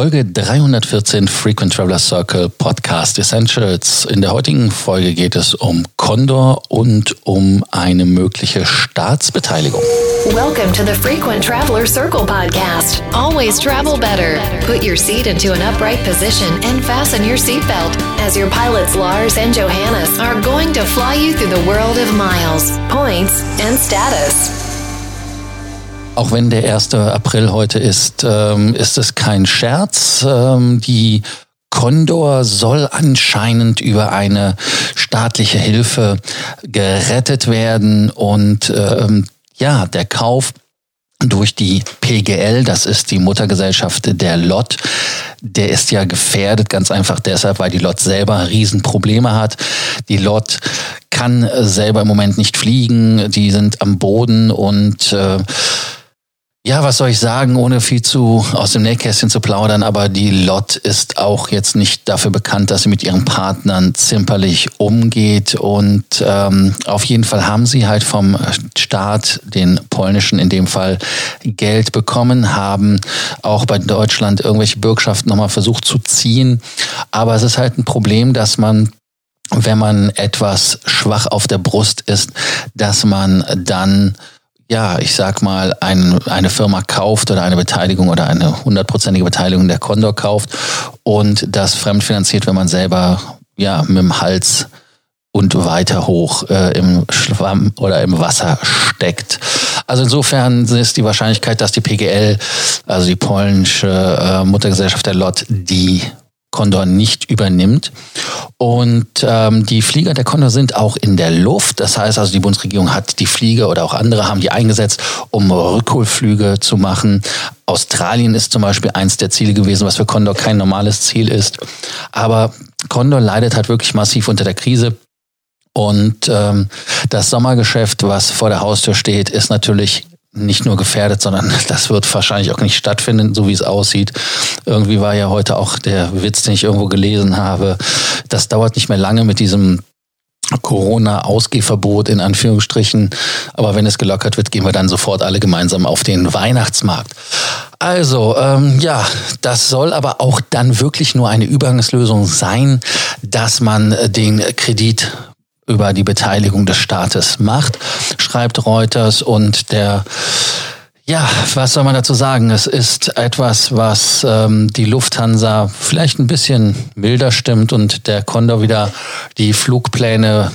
Folge 314 Frequent Traveler Circle Podcast Essentials. In der heutigen Folge geht es um Condor und um eine mögliche Staatsbeteiligung. Welcome to the Frequent Traveler Circle podcast. Always travel better. Put your seat into an upright position and fasten your seatbelt as your pilots Lars and Johannes are going to fly you through the world of miles, points and status. Auch wenn der 1. April heute ist, ähm, ist es kein Scherz. Ähm, die Condor soll anscheinend über eine staatliche Hilfe gerettet werden und ähm, ja, der Kauf durch die PGL, das ist die Muttergesellschaft der LOT, der ist ja gefährdet, ganz einfach deshalb, weil die LOT selber Riesenprobleme hat. Die LOT kann selber im Moment nicht fliegen, die sind am Boden und äh, ja, was soll ich sagen, ohne viel zu aus dem Nähkästchen zu plaudern, aber die Lot ist auch jetzt nicht dafür bekannt, dass sie mit ihren Partnern zimperlich umgeht. Und ähm, auf jeden Fall haben sie halt vom Staat, den polnischen in dem Fall, Geld bekommen, haben auch bei Deutschland irgendwelche Bürgschaften nochmal versucht zu ziehen. Aber es ist halt ein Problem, dass man wenn man etwas schwach auf der Brust ist, dass man dann ja, ich sag mal, ein, eine Firma kauft oder eine Beteiligung oder eine hundertprozentige Beteiligung der Condor kauft und das fremdfinanziert, wenn man selber ja mit dem Hals und weiter hoch äh, im Schwamm oder im Wasser steckt. Also insofern ist die Wahrscheinlichkeit, dass die PGL, also die polnische äh, Muttergesellschaft der LOT, die Condor nicht übernimmt. Und ähm, die Flieger der Condor sind auch in der Luft. Das heißt also, die Bundesregierung hat die Flieger oder auch andere haben die eingesetzt, um Rückholflüge zu machen. Australien ist zum Beispiel eins der Ziele gewesen, was für Condor kein normales Ziel ist. Aber Condor leidet halt wirklich massiv unter der Krise. Und ähm, das Sommergeschäft, was vor der Haustür steht, ist natürlich nicht nur gefährdet, sondern das wird wahrscheinlich auch nicht stattfinden, so wie es aussieht. Irgendwie war ja heute auch der Witz, den ich irgendwo gelesen habe. Das dauert nicht mehr lange mit diesem Corona-Ausgehverbot in Anführungsstrichen. Aber wenn es gelockert wird, gehen wir dann sofort alle gemeinsam auf den Weihnachtsmarkt. Also, ähm, ja, das soll aber auch dann wirklich nur eine Übergangslösung sein, dass man den Kredit über die Beteiligung des Staates macht, schreibt Reuters und der ja, was soll man dazu sagen? Es ist etwas, was ähm, die Lufthansa vielleicht ein bisschen milder stimmt und der Condor wieder die Flugpläne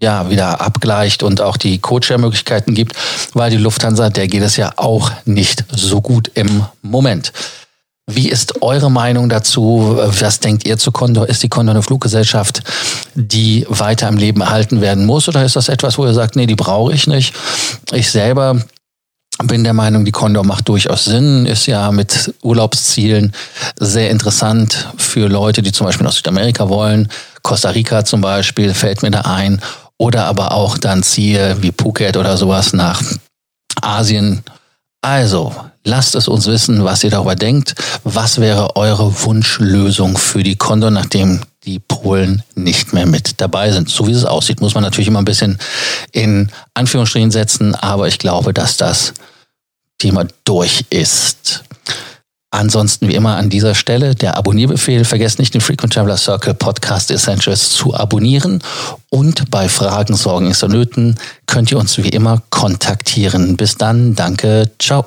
ja wieder abgleicht und auch die Co-Share-Möglichkeiten gibt, weil die Lufthansa, der geht es ja auch nicht so gut im Moment. Wie ist eure Meinung dazu? Was denkt ihr zu Condor? Ist die Condor eine Fluggesellschaft, die weiter im Leben erhalten werden muss? Oder ist das etwas, wo ihr sagt, nee, die brauche ich nicht? Ich selber bin der Meinung, die Condor macht durchaus Sinn, ist ja mit Urlaubszielen sehr interessant für Leute, die zum Beispiel aus Südamerika wollen. Costa Rica zum Beispiel fällt mir da ein. Oder aber auch dann Ziele wie Phuket oder sowas nach Asien. Also, Lasst es uns wissen, was ihr darüber denkt. Was wäre eure Wunschlösung für die Condor, nachdem die Polen nicht mehr mit dabei sind? So wie es aussieht, muss man natürlich immer ein bisschen in Anführungsstrichen setzen, aber ich glaube, dass das Thema durch ist. Ansonsten wie immer an dieser Stelle der Abonnierbefehl. Vergesst nicht den Frequent Traveler Circle Podcast Essentials zu abonnieren. Und bei Fragen, Sorgen, Nöten könnt ihr uns wie immer kontaktieren. Bis dann. Danke. Ciao.